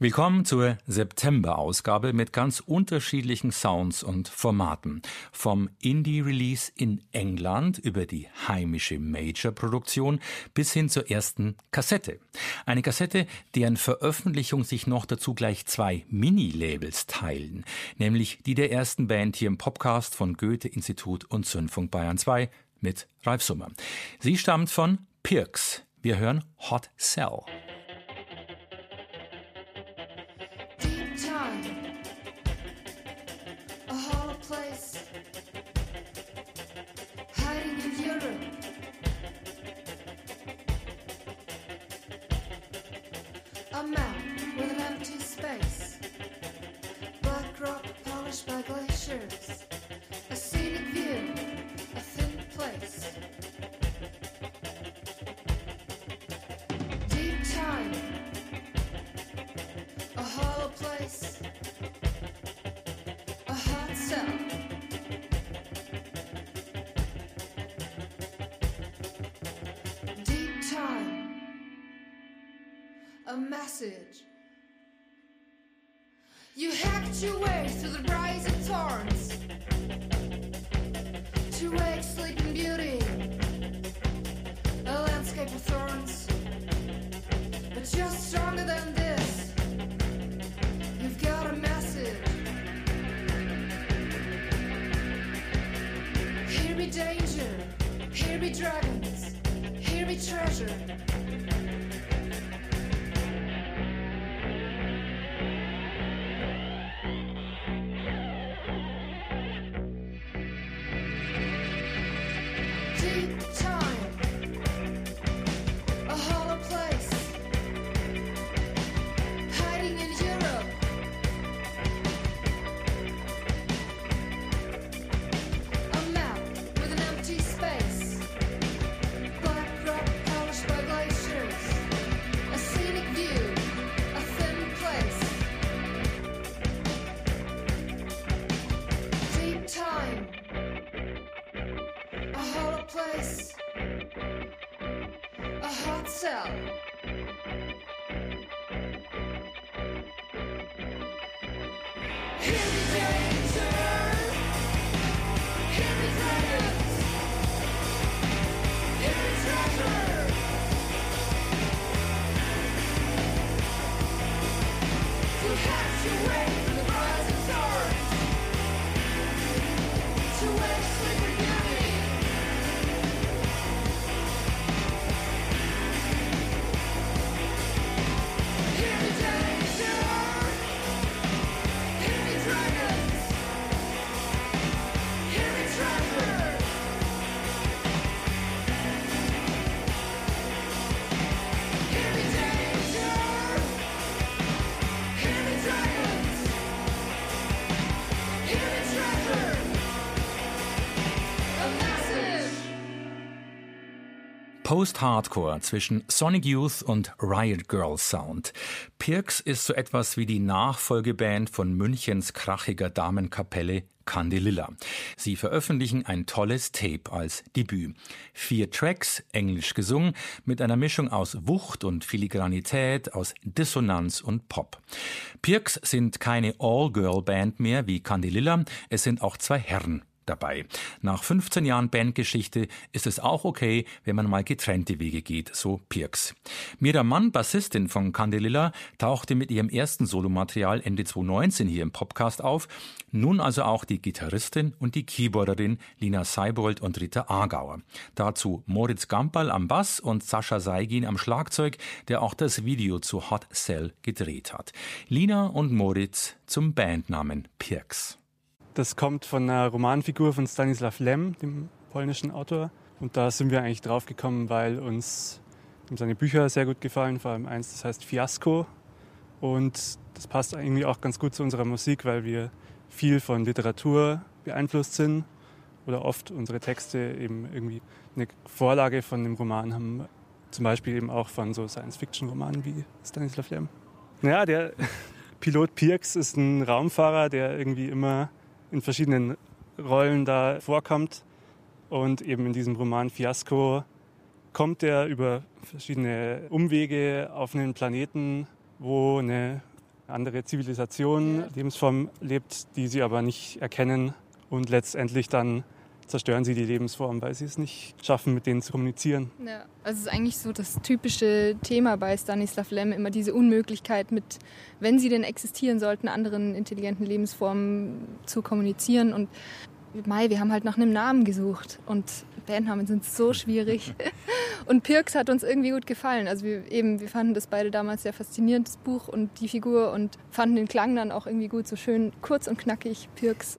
Willkommen zur September-Ausgabe mit ganz unterschiedlichen Sounds und Formaten. Vom Indie-Release in England über die heimische Major-Produktion bis hin zur ersten Kassette. Eine Kassette, deren Veröffentlichung sich noch dazu gleich zwei Mini-Labels teilen, nämlich die der ersten Band hier im Podcast von Goethe-Institut und Zündfunk Bayern 2 mit Ralf Summer. Sie stammt von Pirks. Wir hören Hot Cell. pictures, a scenic view, a thin place. Deep time, a hollow place, a hot cell. Deep time, a message your way through the rising torrents to wake sleeping beauty, a landscape of thorns. But you're stronger than this. You've got a message. Here be danger, here be dragons, here be treasure. Post-Hardcore zwischen Sonic Youth und Riot Girl Sound. Pirks ist so etwas wie die Nachfolgeband von Münchens krachiger Damenkapelle Candelilla. Sie veröffentlichen ein tolles Tape als Debüt. Vier Tracks, englisch gesungen, mit einer Mischung aus Wucht und Filigranität, aus Dissonanz und Pop. Pirks sind keine All-Girl-Band mehr wie Candelilla, es sind auch zwei Herren dabei. Nach 15 Jahren Bandgeschichte ist es auch okay, wenn man mal getrennte Wege geht, so Pirks. Mira Mann, Bassistin von Candelilla, tauchte mit ihrem ersten Solomaterial Ende 2019 hier im Podcast auf. Nun also auch die Gitarristin und die Keyboarderin Lina Seibold und Rita Aargauer. Dazu Moritz Gamperl am Bass und Sascha Seigin am Schlagzeug, der auch das Video zu Hot Cell gedreht hat. Lina und Moritz zum Bandnamen Pirks. Das kommt von einer Romanfigur von Stanislav Lem, dem polnischen Autor. Und da sind wir eigentlich drauf gekommen, weil uns seine Bücher sehr gut gefallen, vor allem eins, das heißt Fiasco. Und das passt irgendwie auch ganz gut zu unserer Musik, weil wir viel von Literatur beeinflusst sind oder oft unsere Texte eben irgendwie eine Vorlage von dem Roman haben. Zum Beispiel eben auch von so Science-Fiction-Romanen wie Stanislav Lem. Naja, der Pilot Pirks ist ein Raumfahrer, der irgendwie immer in verschiedenen Rollen da vorkommt. Und eben in diesem Roman Fiasco kommt er über verschiedene Umwege auf einen Planeten, wo eine andere Zivilisation, Lebensform lebt, die sie aber nicht erkennen und letztendlich dann zerstören sie die Lebensform, weil sie es nicht schaffen, mit denen zu kommunizieren. Ja, also es ist eigentlich so das typische Thema bei Stanislav Lem, immer diese Unmöglichkeit mit, wenn sie denn existieren sollten, anderen intelligenten Lebensformen zu kommunizieren. Und Mai, wir haben halt nach einem Namen gesucht und Bandnamen sind so schwierig. Und Pirks hat uns irgendwie gut gefallen. Also wir, eben, wir fanden das beide damals sehr faszinierend, das Buch und die Figur und fanden den Klang dann auch irgendwie gut, so schön kurz und knackig, Pirks.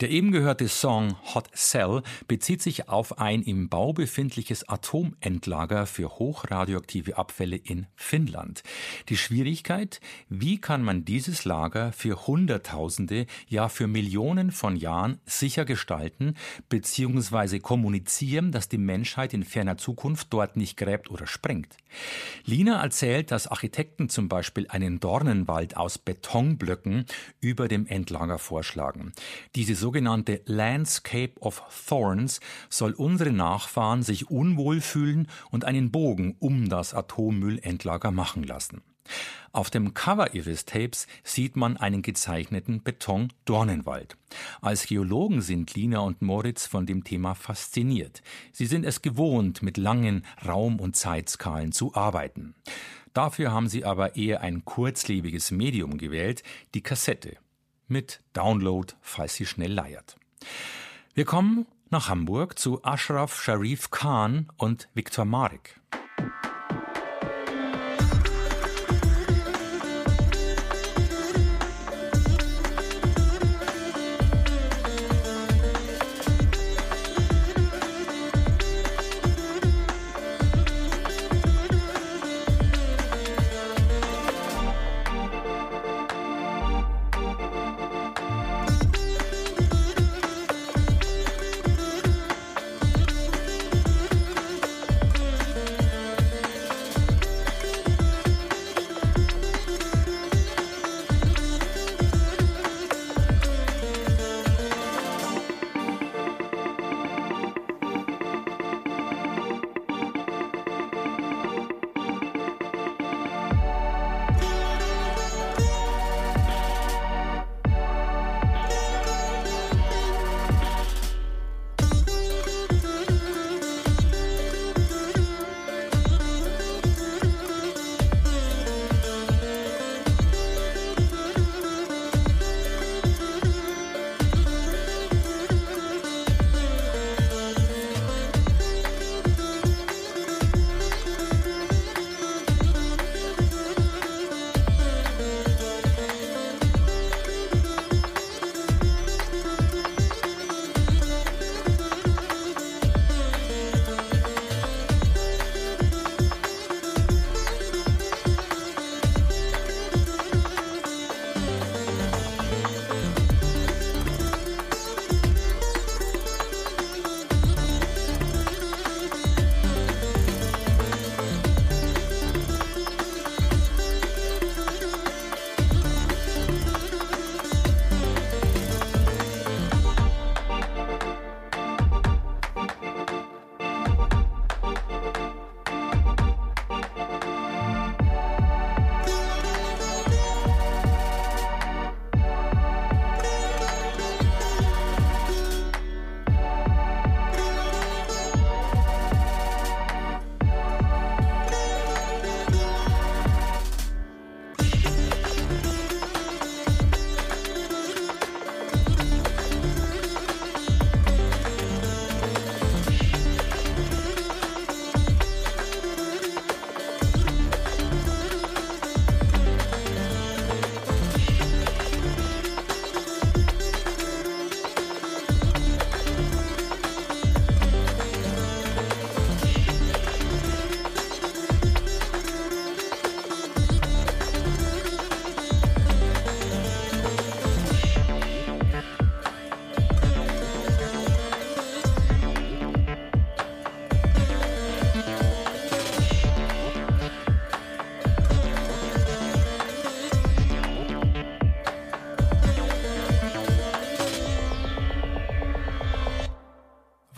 Der eben gehörte Song Hot Cell bezieht sich auf ein im Bau befindliches Atomendlager für hochradioaktive Abfälle in Finnland. Die Schwierigkeit, wie kann man dieses Lager für Hunderttausende, ja für Millionen von Jahren sicher gestalten bzw. kommunizieren, dass die Menschheit in ferner Zukunft dort nicht gräbt oder sprengt. Lina erzählt, dass Architekten zum Beispiel einen Dornenwald aus Betonblöcken über dem Endlager vorschlagen. Diese sogenannte Landscape of Thorns soll unsere Nachfahren sich unwohl fühlen und einen Bogen um das Atommüllendlager machen lassen. Auf dem Cover ihres Tapes sieht man einen gezeichneten Beton-Dornenwald. Als Geologen sind Lina und Moritz von dem Thema fasziniert. Sie sind es gewohnt, mit langen Raum- und Zeitskalen zu arbeiten. Dafür haben sie aber eher ein kurzlebiges Medium gewählt, die Kassette mit Download, falls sie schnell leiert. Wir kommen nach Hamburg zu Ashraf Sharif Khan und Viktor Marek.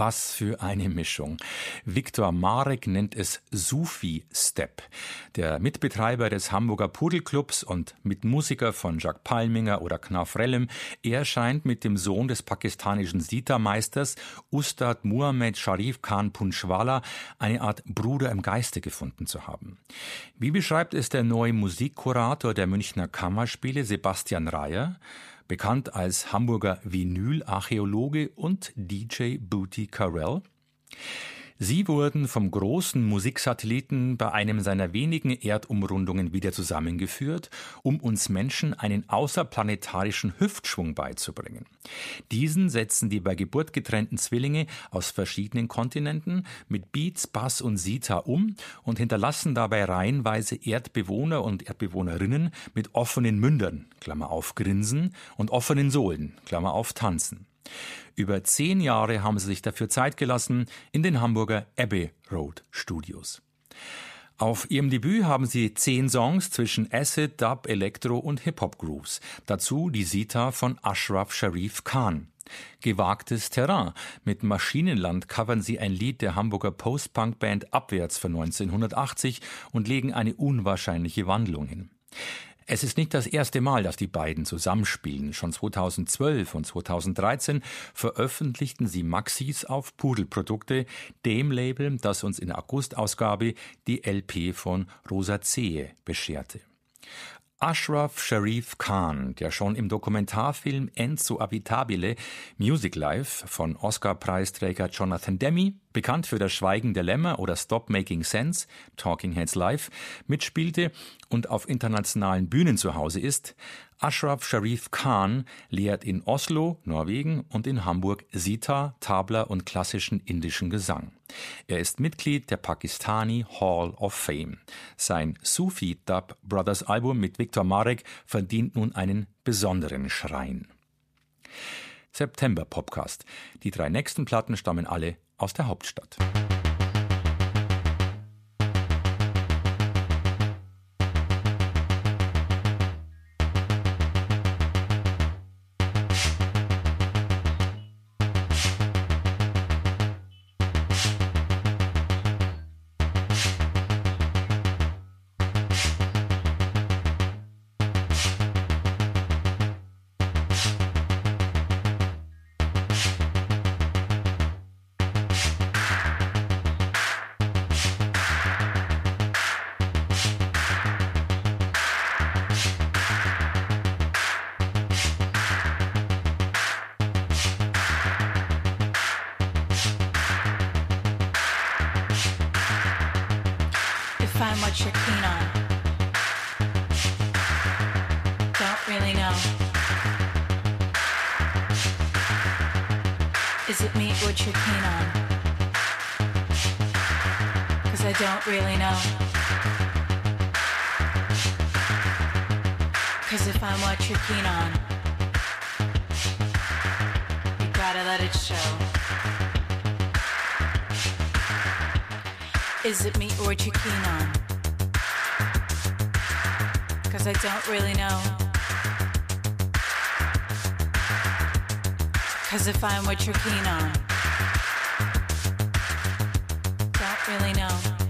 Was für eine Mischung. Viktor Marek nennt es Sufi Step. Der Mitbetreiber des Hamburger Pudelclubs und Mitmusiker von Jacques Palminger oder Knaf Rellem, er scheint mit dem Sohn des pakistanischen Sita-Meisters Ustad Muhammad Sharif Khan Punchwala eine Art Bruder im Geiste gefunden zu haben. Wie beschreibt es der neue Musikkurator der Münchner Kammerspiele Sebastian Reyer? Bekannt als Hamburger Vinyl-Archäologe und DJ Booty Carell. Sie wurden vom großen Musiksatelliten bei einem seiner wenigen Erdumrundungen wieder zusammengeführt, um uns Menschen einen außerplanetarischen Hüftschwung beizubringen. Diesen setzen die bei Geburt getrennten Zwillinge aus verschiedenen Kontinenten mit Beats, Bass und Sita um und hinterlassen dabei reihenweise Erdbewohner und Erdbewohnerinnen mit offenen Mündern, Klammer auf Grinsen, und offenen Sohlen, Klammer auf Tanzen. Über zehn Jahre haben sie sich dafür Zeit gelassen in den Hamburger Abbey Road Studios. Auf ihrem Debüt haben sie zehn Songs zwischen Acid, Dub, Elektro und Hip-Hop-Grooves. Dazu die Sita von Ashraf Sharif Khan. Gewagtes Terrain. Mit Maschinenland covern sie ein Lied der Hamburger Post-Punk-Band Abwärts von 1980 und legen eine unwahrscheinliche Wandlung hin. Es ist nicht das erste Mal, dass die beiden zusammenspielen. Schon 2012 und 2013 veröffentlichten sie Maxis auf Pudelprodukte, dem Label, das uns in der Augustausgabe die LP von Rosa Zehe bescherte. Ashraf Sharif Khan, der schon im Dokumentarfilm Enzo Abitabile Music Life von Oscar-Preisträger Jonathan Demme, bekannt für Das Schweigen der Lämmer oder Stop Making Sense, Talking Heads Live, mitspielte und auf internationalen Bühnen zu Hause ist, Ashraf Sharif Khan lehrt in Oslo, Norwegen und in Hamburg Sita, Tabla und klassischen indischen Gesang. Er ist Mitglied der Pakistani Hall of Fame. Sein Sufi Dub Brothers Album mit Viktor Marek verdient nun einen besonderen Schrein. September Popcast. Die drei nächsten Platten stammen alle aus der Hauptstadt. What you're keen on? Cause I don't really know. Cause if I'm what you're keen on, you gotta let it show. Is it me or what you're keen on? Cause I don't really know. Cause if I'm what you're keen on, really know.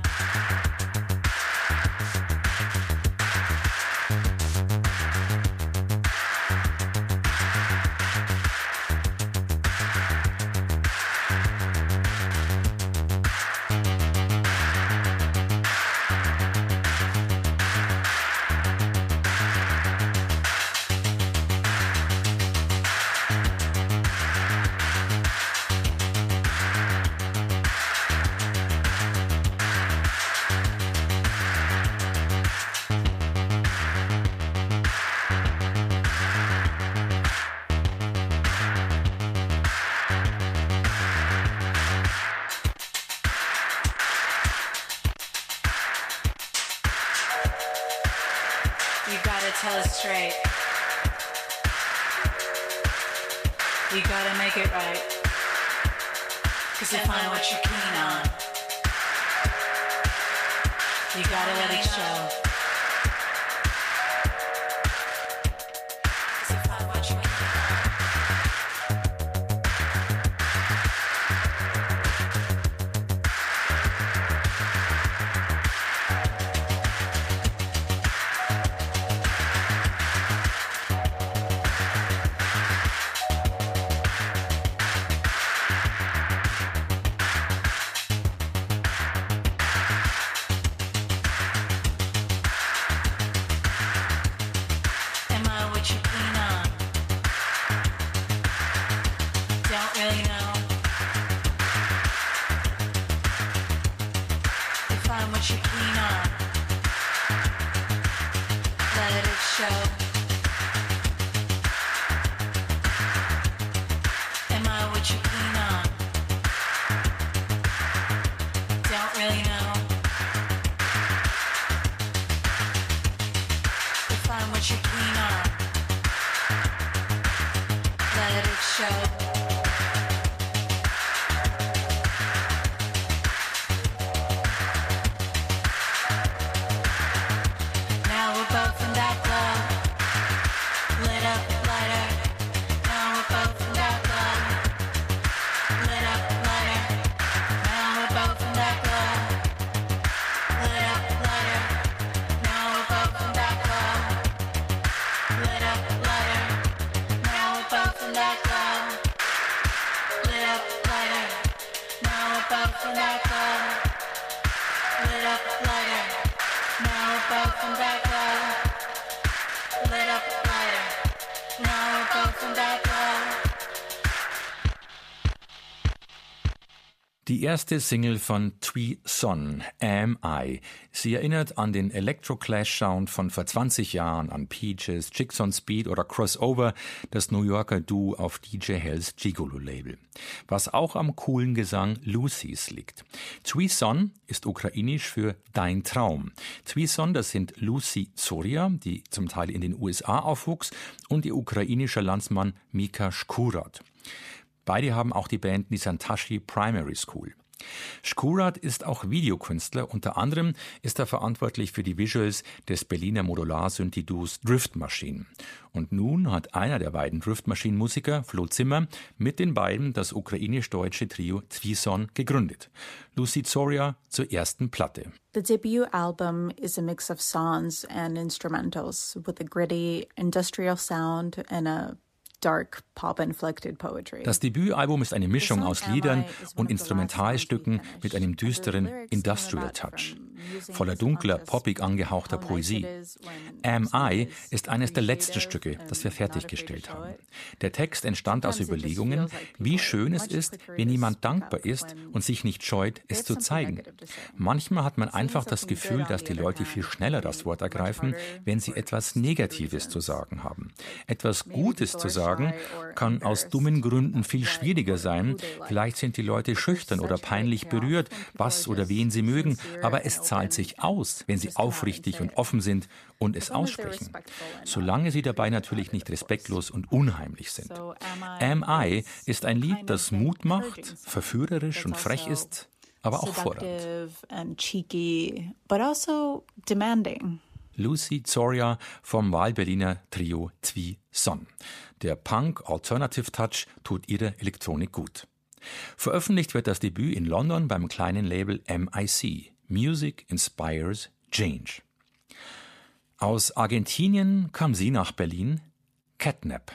You gotta make it right. Cause if I'm what you're keen on, you gotta let it show. Show. Die erste Single von Twee Son, Am I. Sie erinnert an den Electro-Clash-Sound von vor 20 Jahren, an Peaches, Chicks on Speed oder Crossover, das New Yorker Duo auf DJ Hells Gigolo-Label. Was auch am coolen Gesang Lucys liegt. Twee Son ist ukrainisch für Dein Traum. Twee Son, das sind Lucy Zoria, die zum Teil in den USA aufwuchs, und ihr ukrainischer Landsmann Mika Shkurat. Beide haben auch die Band Nisantashi Primary School. Shkurat ist auch Videokünstler, unter anderem ist er verantwortlich für die Visuals des Berliner Modular-Synthi-Duos Drift Machine. Und nun hat einer der beiden Drift Machine-Musiker, Flo Zimmer, mit den beiden das ukrainisch-deutsche Trio Zwison gegründet. Lucy Zoria zur ersten Platte. The debut album is a mix of songs and instrumentals with a gritty industrial sound and a. Das Debütalbum ist eine Mischung aus Liedern und Instrumentalstücken mit einem düsteren Industrial Touch, voller dunkler, poppig angehauchter Poesie. Am I ist eines der letzten Stücke, das wir fertiggestellt haben. Der Text entstand aus Überlegungen, wie schön es ist, wenn jemand dankbar ist und sich nicht scheut, es zu zeigen. Manchmal hat man einfach das Gefühl, dass die Leute viel schneller das Wort ergreifen, wenn sie etwas Negatives zu sagen haben. Etwas Gutes zu sagen kann aus dummen Gründen viel schwieriger sein. Vielleicht sind die Leute schüchtern oder peinlich berührt, was oder wen sie mögen, aber es zahlt sich aus, wenn sie aufrichtig und offen sind und es aussprechen. Solange sie dabei natürlich nicht respektlos und unheimlich sind. Am I ist ein Lied, das Mut macht, verführerisch und frech ist, aber auch fordernd. Also. Lucy Zoria vom Wahlberliner Trio Zwi Son. Der Punk-Alternative-Touch tut ihre Elektronik gut. Veröffentlicht wird das Debüt in London beim kleinen Label MIC. Music Inspires Change. Aus Argentinien kam sie nach Berlin. Catnap.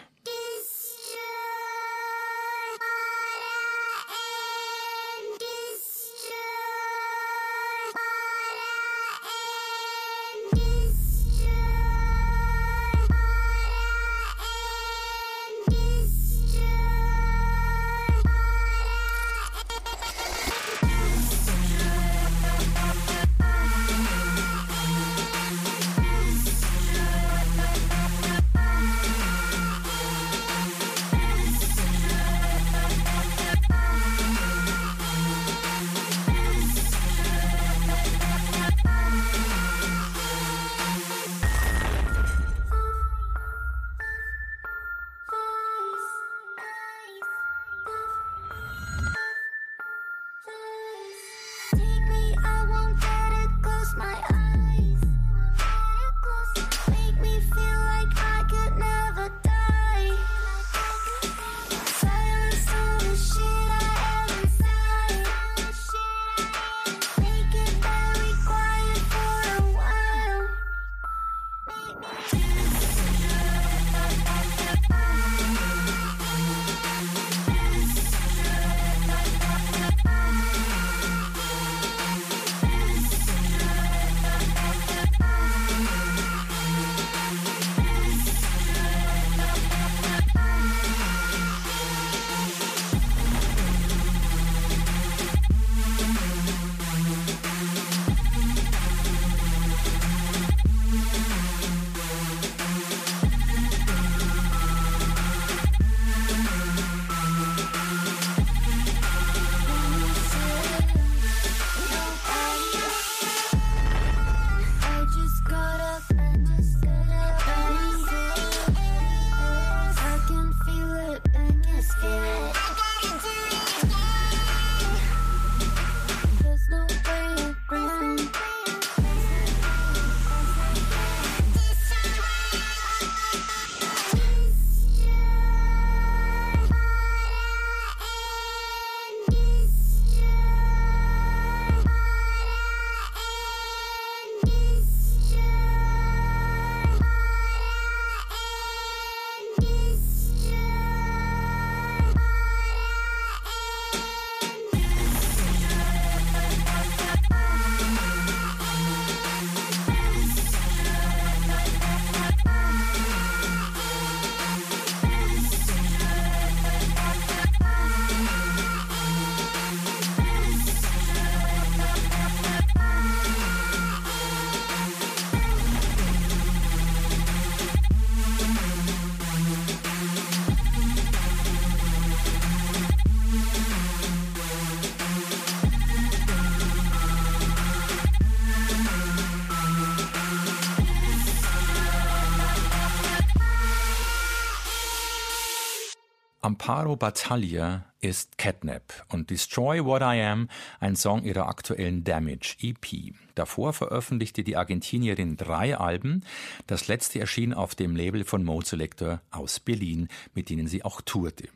Amparo Battaglia ist Catnap und Destroy What I Am ein Song ihrer aktuellen Damage EP. Davor veröffentlichte die Argentinierin drei Alben. Das letzte erschien auf dem Label von Mo Selector aus Berlin, mit denen sie auch tourte.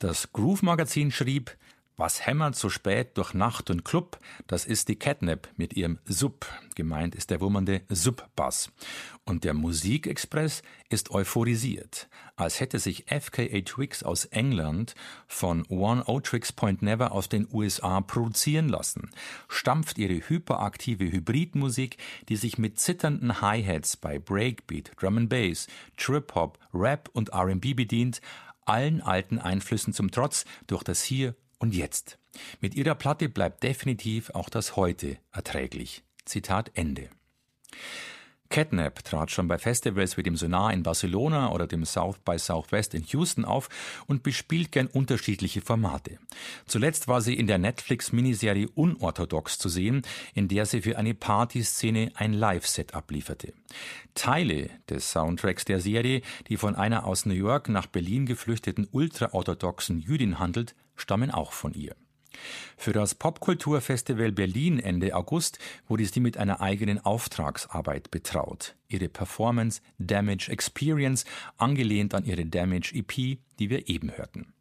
Das Groove Magazin schrieb, was hämmert so spät durch Nacht und Club? Das ist die Catnap mit ihrem Sub. Gemeint ist der wummernde Sub-Bass. Und der Musikexpress ist euphorisiert, als hätte sich FKA Twigs aus England von One O Tricks Point Never aus den USA produzieren lassen, stampft ihre hyperaktive Hybridmusik, die sich mit zitternden Hi-Hats bei Breakbeat, Drum and Bass, Trip Hop, Rap und R&B bedient, allen alten Einflüssen zum Trotz durch das Hier und Jetzt. Mit ihrer Platte bleibt definitiv auch das Heute erträglich. Zitat Ende. Catnap trat schon bei Festivals wie dem Sonar in Barcelona oder dem South by Southwest in Houston auf und bespielt gern unterschiedliche Formate. Zuletzt war sie in der Netflix-Miniserie Unorthodox zu sehen, in der sie für eine Partyszene ein Live-Set ablieferte. Teile des Soundtracks der Serie, die von einer aus New York nach Berlin geflüchteten ultraorthodoxen Jüdin handelt, stammen auch von ihr. Für das Popkulturfestival Berlin Ende August wurde sie mit einer eigenen Auftragsarbeit betraut. Ihre Performance Damage Experience, angelehnt an ihre Damage EP, die wir eben hörten.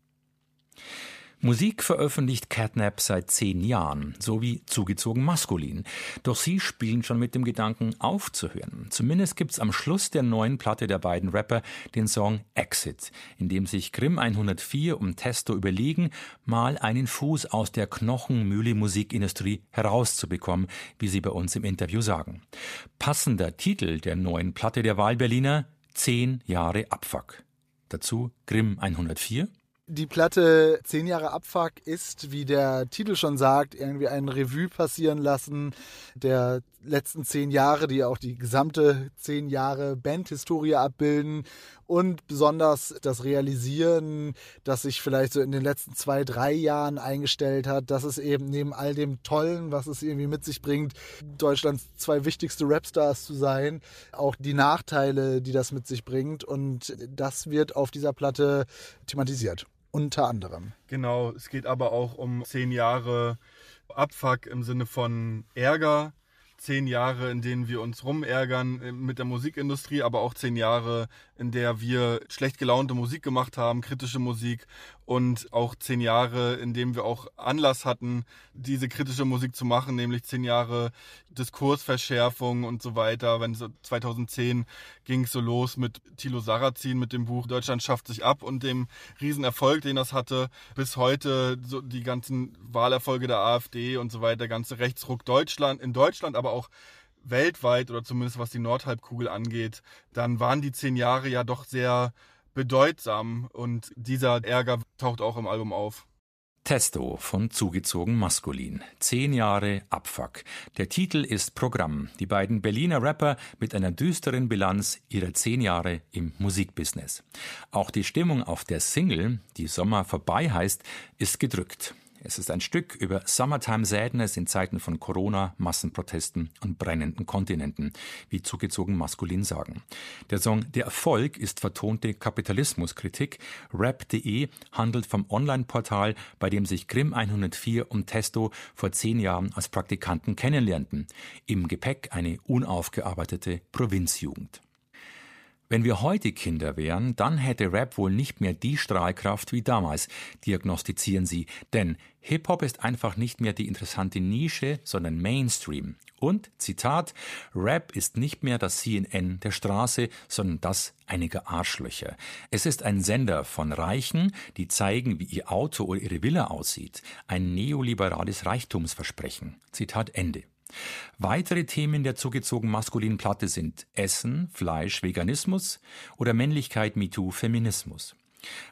Musik veröffentlicht Catnap seit zehn Jahren, sowie zugezogen maskulin. Doch sie spielen schon mit dem Gedanken aufzuhören. Zumindest gibt's am Schluss der neuen Platte der beiden Rapper den Song Exit, in dem sich Grimm 104 und Testo überlegen, mal einen Fuß aus der Knochenmühle Musikindustrie herauszubekommen, wie sie bei uns im Interview sagen. Passender Titel der neuen Platte der Wahlberliner Zehn Jahre Abfuck. Dazu Grimm 104 die Platte Zehn Jahre Abfuck ist, wie der Titel schon sagt, irgendwie ein Revue passieren lassen der letzten zehn Jahre, die auch die gesamte zehn Jahre Bandhistorie abbilden und besonders das Realisieren, das sich vielleicht so in den letzten zwei, drei Jahren eingestellt hat, dass es eben neben all dem Tollen, was es irgendwie mit sich bringt, Deutschlands zwei wichtigste Rapstars zu sein, auch die Nachteile, die das mit sich bringt und das wird auf dieser Platte thematisiert. Unter anderem. Genau, es geht aber auch um zehn Jahre Abfuck im Sinne von Ärger, zehn Jahre, in denen wir uns rumärgern äh, mit der Musikindustrie, aber auch zehn Jahre, in der wir schlecht gelaunte Musik gemacht haben, kritische Musik und auch zehn Jahre, in denen wir auch Anlass hatten, diese kritische Musik zu machen, nämlich zehn Jahre Diskursverschärfung und so weiter. Wenn so 2010 ging es so los mit Thilo Sarrazin mit dem Buch Deutschland schafft sich ab und dem Riesenerfolg, den das hatte, bis heute so die ganzen Wahlerfolge der AfD und so weiter, ganze Rechtsruck Deutschland in Deutschland, aber auch weltweit oder zumindest was die Nordhalbkugel angeht, dann waren die zehn Jahre ja doch sehr bedeutsam und dieser Ärger taucht auch im Album auf. Testo von Zugezogen Maskulin. Zehn Jahre Abfuck. Der Titel ist Programm. Die beiden Berliner Rapper mit einer düsteren Bilanz ihrer zehn Jahre im Musikbusiness. Auch die Stimmung auf der Single, die Sommer vorbei heißt, ist gedrückt. Es ist ein Stück über Summertime Sadness in Zeiten von Corona, Massenprotesten und brennenden Kontinenten, wie zugezogen maskulin sagen. Der Song Der Erfolg ist vertonte Kapitalismuskritik. Rap.de handelt vom Online-Portal, bei dem sich Grimm 104 und Testo vor zehn Jahren als Praktikanten kennenlernten. Im Gepäck eine unaufgearbeitete Provinzjugend. Wenn wir heute Kinder wären, dann hätte Rap wohl nicht mehr die Strahlkraft wie damals, diagnostizieren sie. Denn Hip-Hop ist einfach nicht mehr die interessante Nische, sondern Mainstream. Und, Zitat, Rap ist nicht mehr das CNN der Straße, sondern das einiger Arschlöcher. Es ist ein Sender von Reichen, die zeigen, wie ihr Auto oder ihre Villa aussieht. Ein neoliberales Reichtumsversprechen. Zitat Ende. Weitere Themen der zugezogen maskulinen Platte sind Essen, Fleisch, Veganismus oder Männlichkeit, MeToo, Feminismus.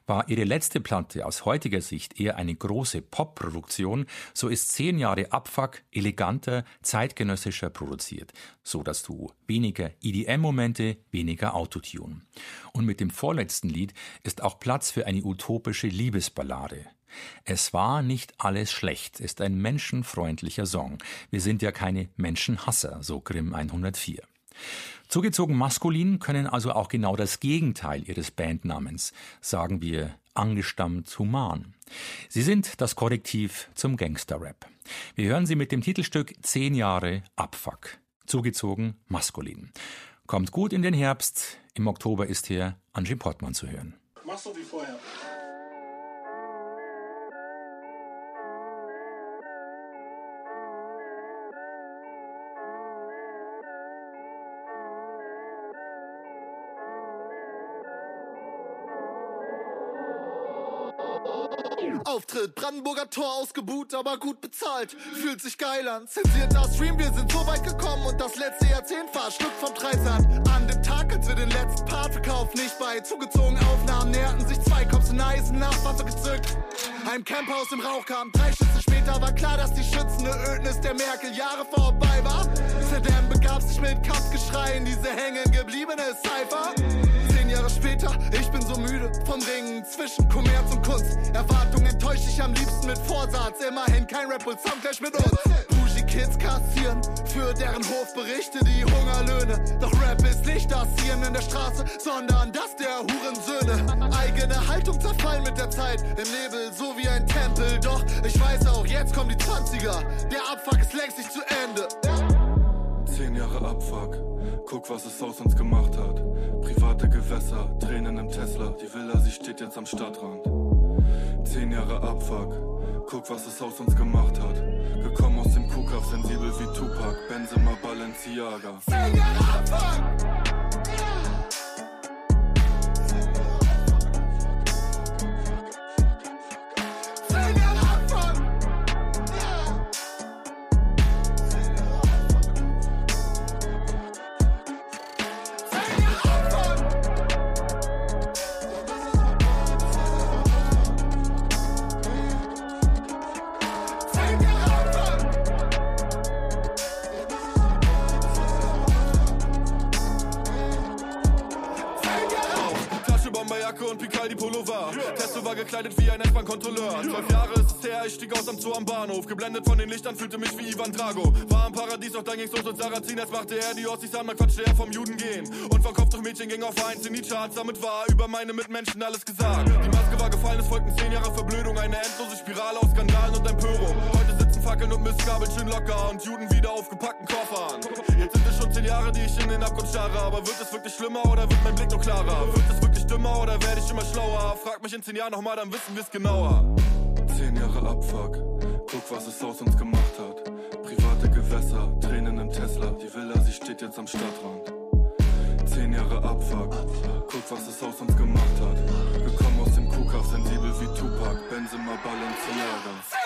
War ihre letzte Platte aus heutiger Sicht eher eine große Pop-Produktion, so ist zehn Jahre Abfuck eleganter, zeitgenössischer produziert, so dass du weniger EDM-Momente, weniger Autotune. Und mit dem vorletzten Lied ist auch Platz für eine utopische Liebesballade. Es war nicht alles schlecht ist ein menschenfreundlicher Song. Wir sind ja keine Menschenhasser, so Grimm 104. Zugezogen maskulin können also auch genau das Gegenteil ihres Bandnamens, sagen wir angestammt human. Sie sind das Korrektiv zum Gangsterrap. Wir hören sie mit dem Titelstück Zehn Jahre Abfuck. Zugezogen maskulin. Kommt gut in den Herbst. Im Oktober ist hier Angie Portmann zu hören. Mach so wie vorher. Auftritt, Brandenburger Tor ausgebuht, aber gut bezahlt. Fühlt sich geil an, zensierter Stream, wir sind so weit gekommen und das letzte Jahrzehnt Stück vom Dreisat. An dem Tag, als wir den letzten Part verkauft, nicht bei zugezogenen Aufnahmen, näherten sich zwei Cops in Eisen, Nachtwasser gezückt. Ein Camphaus im Rauch kam, drei Schüsse später war klar, dass die schützende Ödnis der Merkel Jahre vorbei war. Saddam begab sich mit Kampfgeschrei in diese hängen gebliebene Cypher. Später, ich bin so müde vom Ringen zwischen Kommerz und Kunst. Erwartung enttäuscht ich am liebsten mit Vorsatz. Immerhin kein Rap und Soundclash mit uns. Bougie Kids kassieren für deren Hofberichte die Hungerlöhne. Doch Rap ist nicht das Zieren in der Straße, sondern das der Hurensöhne. Eigene Haltung zerfallen mit der Zeit im Nebel, so wie ein Tempel. Doch ich weiß auch, jetzt kommen die 20er. Der Abfuck ist längst nicht zu Ende. Zehn Jahre Abfuck, guck, was es aus uns gemacht hat. Private Gewässer, Tränen im Tesla, die Villa, sie steht jetzt am Stadtrand. Zehn Jahre Abfuck, guck, was es aus uns gemacht hat. Gekommen aus dem Kuhkauf, sensibel wie Tupac, Benzema, Balenciaga. Zehn Jahre Abfuck! War gekleidet wie ein S-Bahn-Kontrolleur. Zwölf Jahre ist es her, ich stieg aus am Zoo am Bahnhof. Geblendet von den Lichtern, fühlte mich wie Ivan Drago. War im Paradies, doch dann ging's los und Sarrazin. Jetzt machte er die Ossis an, man quatschte er vom Juden gehen. Und von Kopftuchmädchen ging auf eins in die Charts. Damit war über meine Mitmenschen alles gesagt. Die Maske war gefallen, es folgten zehn Jahre Verblödung. Eine endlose Spirale aus Skandalen und Empörung. Heute sitzen Fackeln und Mistgabeln schön locker und Juden wieder auf gepackten Koffern. Jetzt sind es schon zehn Jahre, die ich in den Abgrund starre. Aber wird es wirklich schlimmer oder wird mein Blick noch klarer? Wird es wirklich dümmer oder werde ich immer schlauer? Frag mich in zehn Jahren nochmal, dann wissen wir's genauer. Zehn Jahre Abfuck, guck, was es aus uns gemacht hat. Private Gewässer, Tränen im Tesla, die Villa, sie steht jetzt am Stadtrand. Zehn Jahre Abfuck, guck, was es aus uns gemacht hat. Gekommen aus dem Kuhkauf, sensibel wie Tupac, Benzema, Balenciaga.